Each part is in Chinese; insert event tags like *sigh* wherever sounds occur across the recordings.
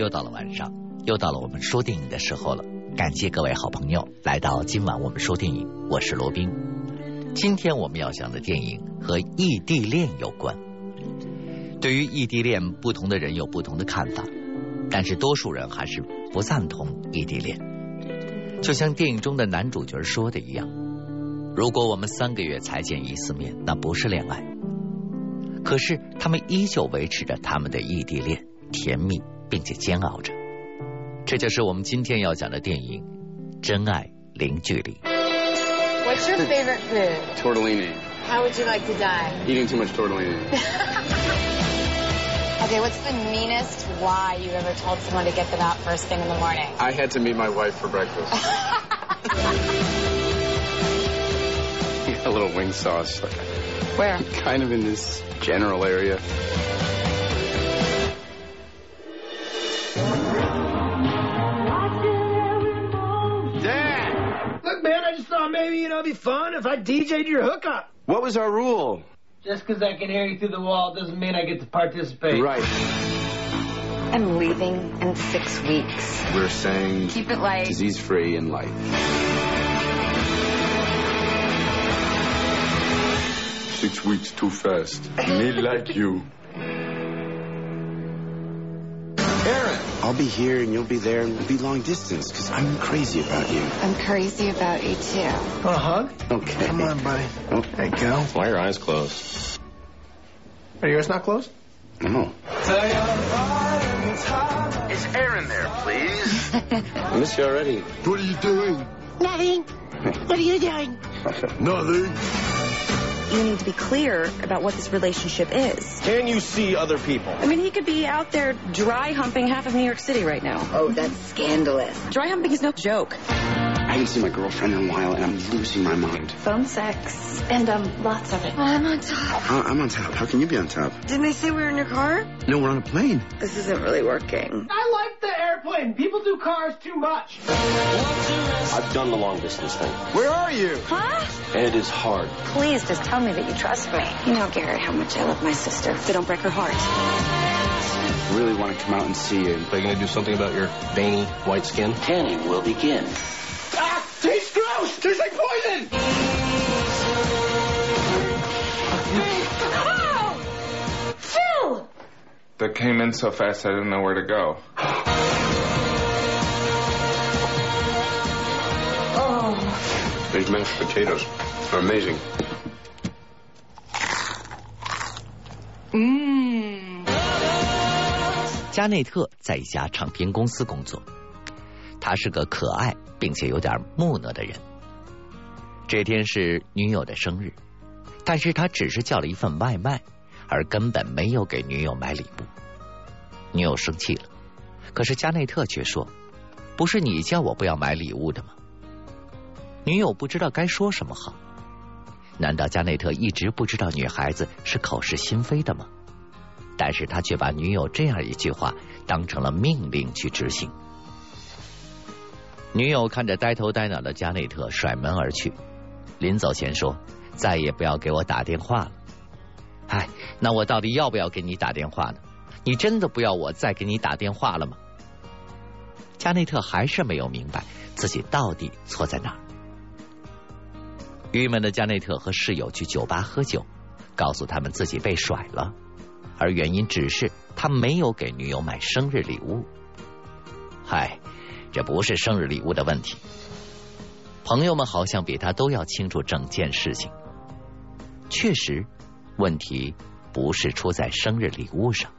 又到了晚上，又到了我们说电影的时候了。感谢各位好朋友来到今晚我们说电影，我是罗宾。今天我们要讲的电影和异地恋有关。对于异地恋，不同的人有不同的看法，但是多数人还是不赞同异地恋。就像电影中的男主角说的一样，如果我们三个月才见一次面，那不是恋爱。可是他们依旧维持着他们的异地恋，甜蜜并且煎熬着。这就是我们今天要讲的电影《真爱零距离》。 What's your favorite food? Tortellini. How would you like to die? Eating too much tortellini. *laughs* Okay, what's the meanest lie you ever told someone to get them out first thing in the morning? I had to meet my wife for breakfast. *laughs* A little wing sauce, Where? kind of in this general area. Maybe, you know, it'd be fun if I DJ'd your hookup. What was our rule? Just 'cause I can hear you through the wall doesn't mean I get to participate. Right. I'm leaving in six weeks. We're saying Keep it light. disease free in life. Six weeks too fast. Me like you. I'll be here and you'll be there and we'll be long distance because I'm crazy about you. I'm crazy about you too. Want a hug? Okay. Come on, buddy. Oh. There you go. Why are your eyes closed? Are yours not closed? No. Is Aaron there, please? *laughs* I miss you already. What are you doing? Nothing. What are you doing? Nothing. You need to be clear about what this relationship is. Can you see other people? I mean, he could be out there dry humping half of New York City right now. Oh, that's scandalous. Dry humping is no joke. I haven't seen my girlfriend in a while and I'm losing my mind. Phone sex and um, lots of it. I'm on top. How, I'm on top. How can you be on top? Didn't they say we were in your car? No, we're on a plane. This isn't really working. I like the airplane. People do cars too much. I've done the long distance thing. Where are you? Huh? And it is hard. Please just tell me that you trust me. You know, Gary, how much I love my sister. So don't break her heart. I really want to come out and see you. Are you going to do something about your veiny white skin? Canning will begin. Ah! Tastes gross! Tastes like poison! Phil! That came in so fast I didn't know where to go. These mashed potatoes are amazing. 加内特在一家唱片公司工作， 他是个可爱并且有点木讷的人。这天是女友的生日，但是他只是叫了一份外卖，而根本没有给女友买礼物。女友生气了，可是加内特却说：“不是你叫我不要买礼物的吗？”女友不知道该说什么好。难道加内特一直不知道女孩子是口是心非的吗？但是他却把女友这样一句话当成了命令去执行。女友看着呆头呆脑的加内特甩门而去，临走前说：“再也不要给我打电话了。”哎，那我到底要不要给你打电话呢？你真的不要我再给你打电话了吗？加内特还是没有明白自己到底错在哪儿。郁闷的加内特和室友去酒吧喝酒，告诉他们自己被甩了。而原因只是他没有给女友买生日礼物。嗨，这不是生日礼物的问题。朋友们好像比他都要清楚整件事情。确实，问题不是出在生日礼物上，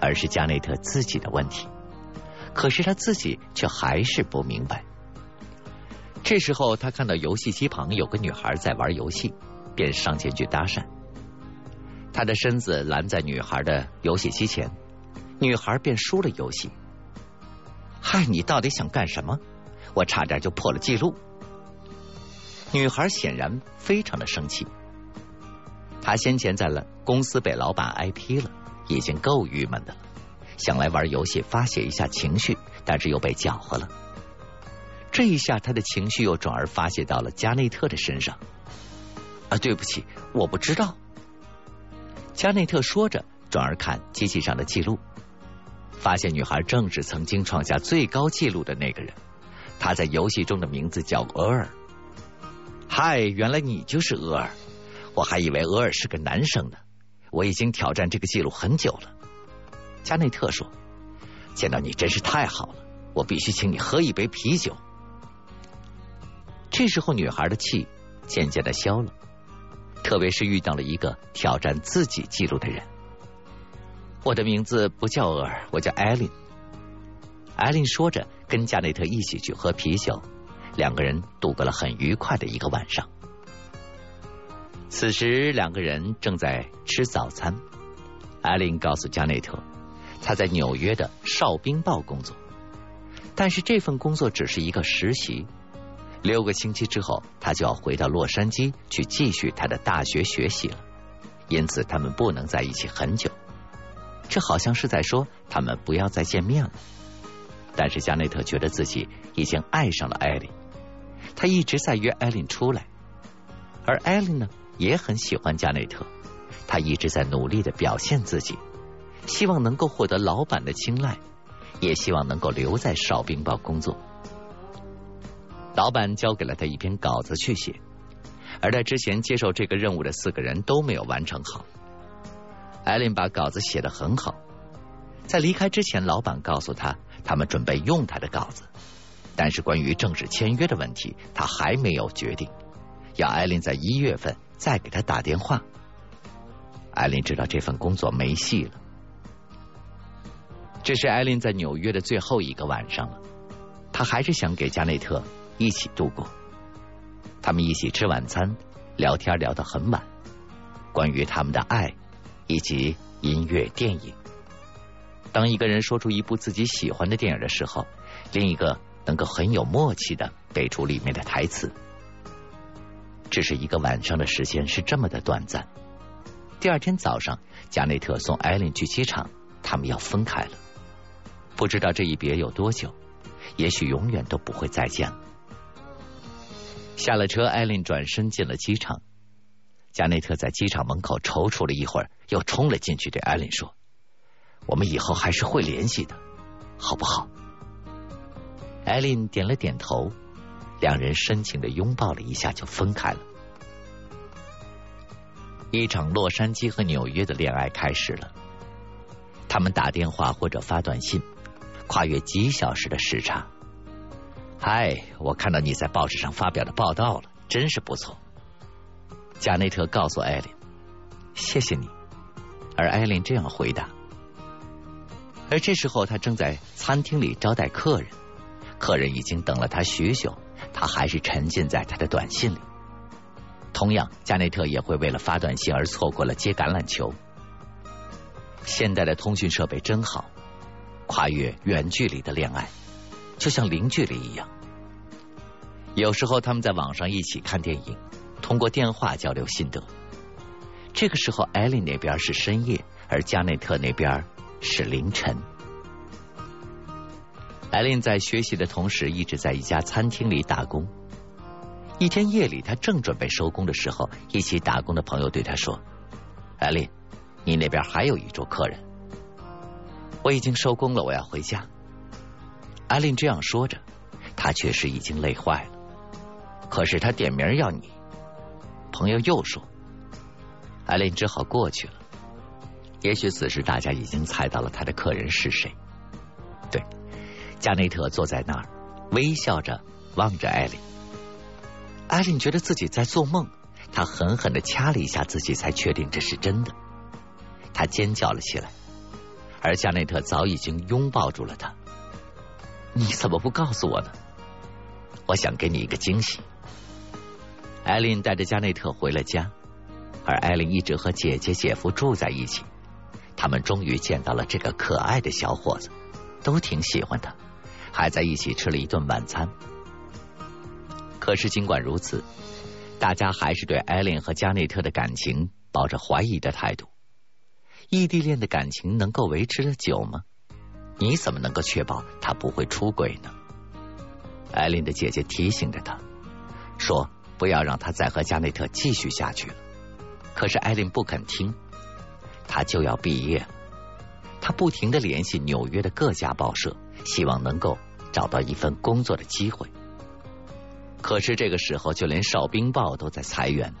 而是加内特自己的问题。可是他自己却还是不明白。这时候，他看到游戏机旁有个女孩在玩游戏，便上前去搭讪。他的身子拦在女孩的游戏机前，女孩便输了游戏。嗨，你到底想干什么？我差点就破了记录。女孩显然非常的生气。她先前在了公司被老板挨批了，已经够郁闷的了，想来玩游戏发泄一下情绪，但是又被搅和了。这一下，她的情绪又转而发泄到了加内特的身上。啊，对不起，我不知道。加内特说着，转而看机器上的记录。发现女孩正是曾经创下最高纪录的那个人。他在游戏中的名字叫俄尔。嗨，原来你就是俄尔，我还以为俄尔是个男生呢。我已经挑战这个记录很久了。加内特说：“见到你真是太好了，我必须请你喝一杯啤酒。”这时候，女孩的气渐渐的消了，特别是遇到了一个挑战自己记录的人。我的名字不叫尔，我叫艾琳。艾琳说着，跟加内特一起去喝啤酒，两个人度过了很愉快的一个晚上。此时，两个人正在吃早餐。艾琳告诉加内特，他在纽约的《哨兵报》工作，但是这份工作只是一个实习。六个星期之后，他就要回到洛杉矶去继续他的大学学习了，因此他们不能在一起很久。这好像是在说他们不要再见面了。但是加内特觉得自己已经爱上了艾琳，他一直在约艾琳出来，而艾琳呢也很喜欢加内特，他一直在努力的表现自己，希望能够获得老板的青睐，也希望能够留在哨兵报工作。老板交给了他一篇稿子去写，而他之前接受这个任务的四个人都没有完成好。艾琳把稿子写得很好，在离开之前，老板告诉他。他们准备用他的稿子，但是关于正式签约的问题，他还没有决定。要艾琳在一月份再给他打电话。艾琳知道这份工作没戏了。这是艾琳在纽约的最后一个晚上了，他还是想给加内特一起度过。他们一起吃晚餐，聊天聊得很晚，关于他们的爱以及音乐、电影。当一个人说出一部自己喜欢的电影的时候，另一个能够很有默契的背出里面的台词。只是一个晚上的时间是这么的短暂。第二天早上，加内特送艾琳去机场，他们要分开了。不知道这一别有多久，也许永远都不会再见了。下了车，艾琳转身进了机场。加内特在机场门口踌躇了一会儿，又冲了进去，对艾琳说。我们以后还是会联系的，好不好？艾琳点了点头，两人深情的拥抱了一下，就分开了。一场洛杉矶和纽约的恋爱开始了。他们打电话或者发短信，跨越几小时的时差。嗨，我看到你在报纸上发表的报道了，真是不错。加内特告诉艾琳：“谢谢你。”而艾琳这样回答。而这时候，他正在餐厅里招待客人，客人已经等了他许久，他还是沉浸在他的短信里。同样，加内特也会为了发短信而错过了接橄榄球。现代的通讯设备真好，跨越远距离的恋爱，就像零距离一样。有时候，他们在网上一起看电影，通过电话交流心得。这个时候，艾莉那边是深夜，而加内特那边。是凌晨，艾琳在学习的同时，一直在一家餐厅里打工。一天夜里，他正准备收工的时候，一起打工的朋友对他说：“艾琳，你那边还有一桌客人。”我已经收工了，我要回家。艾琳这样说着，他确实已经累坏了。可是他点名要你，朋友又说，艾琳只好过去了。也许此时大家已经猜到了他的客人是谁。对，加内特坐在那儿，微笑着望着艾琳。艾琳觉得自己在做梦，她狠狠的掐了一下自己，才确定这是真的。她尖叫了起来，而加内特早已经拥抱住了她。你怎么不告诉我呢？我想给你一个惊喜。艾琳带着加内特回了家，而艾琳一直和姐姐、姐夫住在一起。他们终于见到了这个可爱的小伙子，都挺喜欢他，还在一起吃了一顿晚餐。可是尽管如此，大家还是对艾琳和加内特的感情抱着怀疑的态度。异地恋的感情能够维持的久吗？你怎么能够确保他不会出轨呢？艾琳的姐姐提醒着他，说不要让他再和加内特继续下去了。可是艾琳不肯听。他就要毕业了，他不停的联系纽约的各家报社，希望能够找到一份工作的机会。可是这个时候，就连《哨兵报》都在裁员，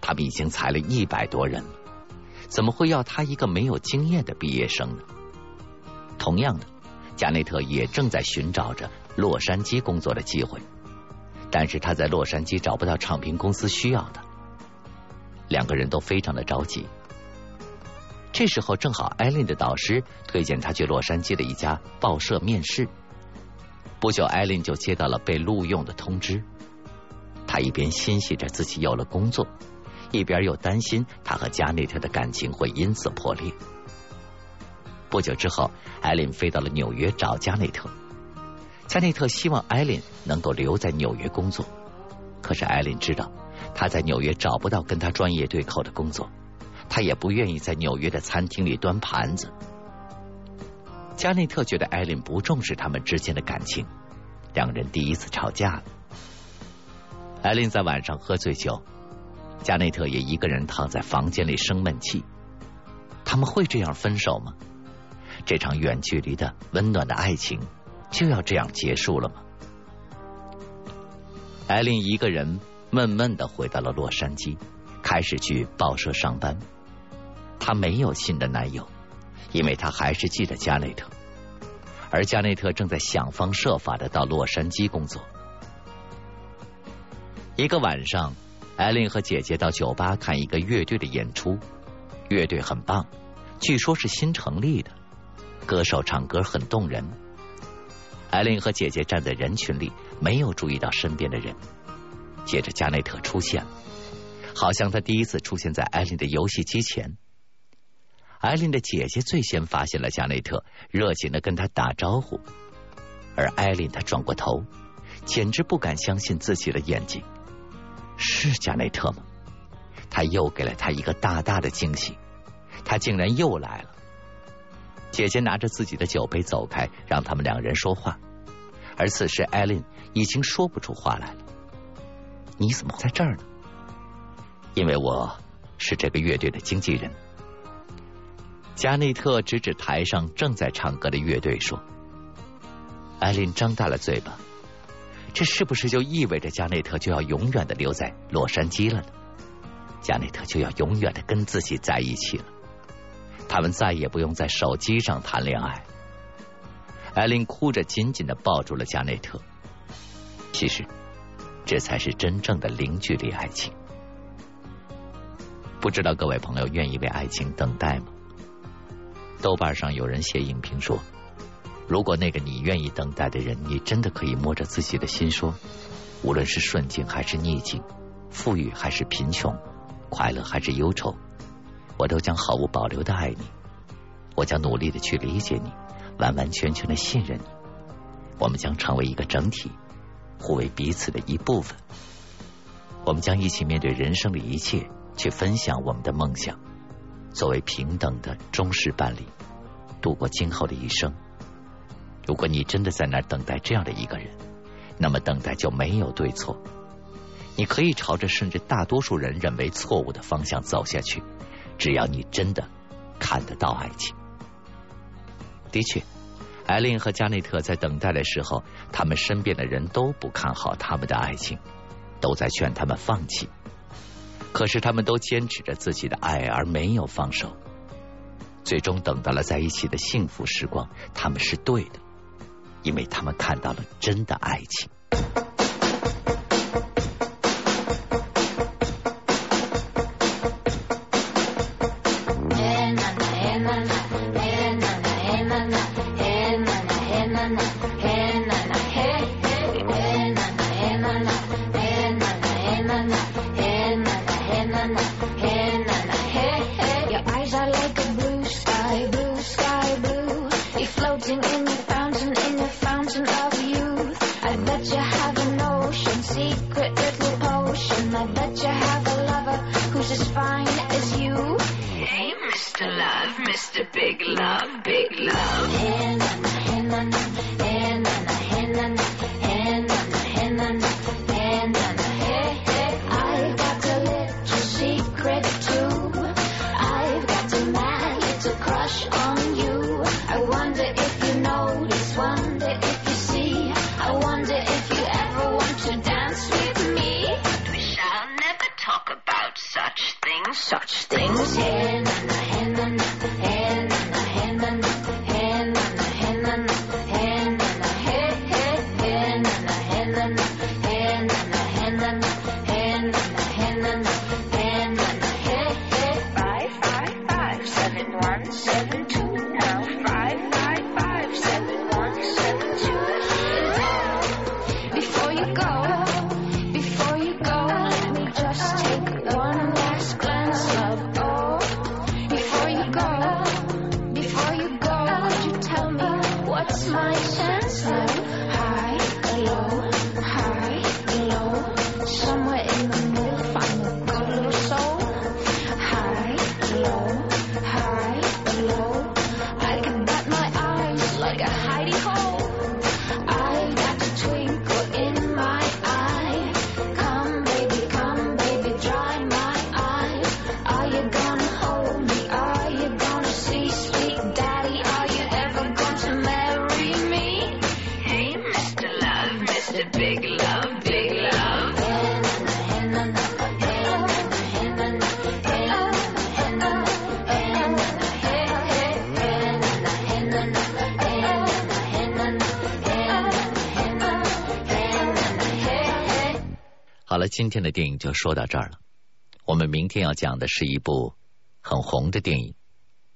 他们已经裁了一百多人了，怎么会要他一个没有经验的毕业生呢？同样的，加内特也正在寻找着洛杉矶工作的机会，但是他在洛杉矶找不到唱片公司需要的，两个人都非常的着急。这时候正好艾琳的导师推荐他去洛杉矶的一家报社面试，不久艾琳就接到了被录用的通知。他一边欣喜着自己有了工作，一边又担心他和加内特的感情会因此破裂。不久之后，艾琳飞到了纽约找加内特。加内特希望艾琳能够留在纽约工作，可是艾琳知道他在纽约找不到跟他专业对口的工作，他也不愿意在纽约的餐厅里端盘子。加内特觉得艾琳不重视他们之间的感情，两人第一次吵架了。艾琳在晚上喝醉酒，加内特也一个人躺在房间里生闷气。他们会这样分手吗？这场远距离的温暖的爱情就要这样结束了吗？艾琳一个人闷闷的回到了洛杉矶，开始去报社上班。她没有新的男友，因为她还是记得加内特，而加内特正在想方设法的到洛杉矶工作。一个晚上，艾琳和姐姐到酒吧看一个乐队的演出，乐队很棒，据说是新成立的，歌手唱歌很动人。艾琳和姐姐站在人群里，没有注意到身边的人。接着加内特出现了，好像他第一次出现在艾琳的游戏机前。艾琳的姐姐最先发现了加内特，热情的跟他打招呼，而艾琳她转过头，简直不敢相信自己的眼睛。是加内特吗？他又给了他一个大大的惊喜，他竟然又来了。姐姐拿着自己的酒杯走开，让他们两人说话。而此时艾琳已经说不出话来了。你怎么在这儿呢？因为我是这个乐队的经纪人。加内特指指台上正在唱歌的乐队说。艾琳张大了嘴巴。这是不是就意味着加内特就要永远的留在洛杉矶了呢？加内特就要永远的跟自己在一起了，他们再也不用在手机上谈恋爱。艾琳哭着紧紧的抱住了加内特。其实，这才是真正的零距离爱情。不知道各位朋友愿意为爱情等待吗？豆瓣上有人写影评说。如果那个你愿意等待的人，你真的可以摸着自己的心说，无论是顺境还是逆境，富裕还是贫穷，快乐还是忧愁，我都将毫无保留的爱你，我将努力的去理解你，完完全全的信任你，我们将成为一个整体，互为彼此的一部分，我们将一起面对人生的一切，去分享我们的梦想，作为平等的忠实伴侣，度过今后的一生。如果你真的在那儿等待这样的一个人，那么等待就没有对错。你可以朝着甚至大多数人认为错误的方向走下去，只要你真的看得到爱情。的确，艾琳和加内特在等待的时候，他们身边的人都不看好他们的爱情，都在劝他们放弃。可是他们都坚持着自己的爱，而没有放手。最终等到了在一起的幸福时光，他们是对的。因为他们看到了真的爱情。na na, eh na na, eh na na. hands. 好了，今天的电影就说到这儿了。我们明天要讲的是一部很红的电影《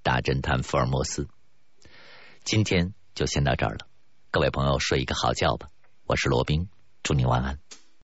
大侦探福尔摩斯》。今天就先到这儿了，各位朋友睡一个好觉吧。我是罗宾，祝你晚安。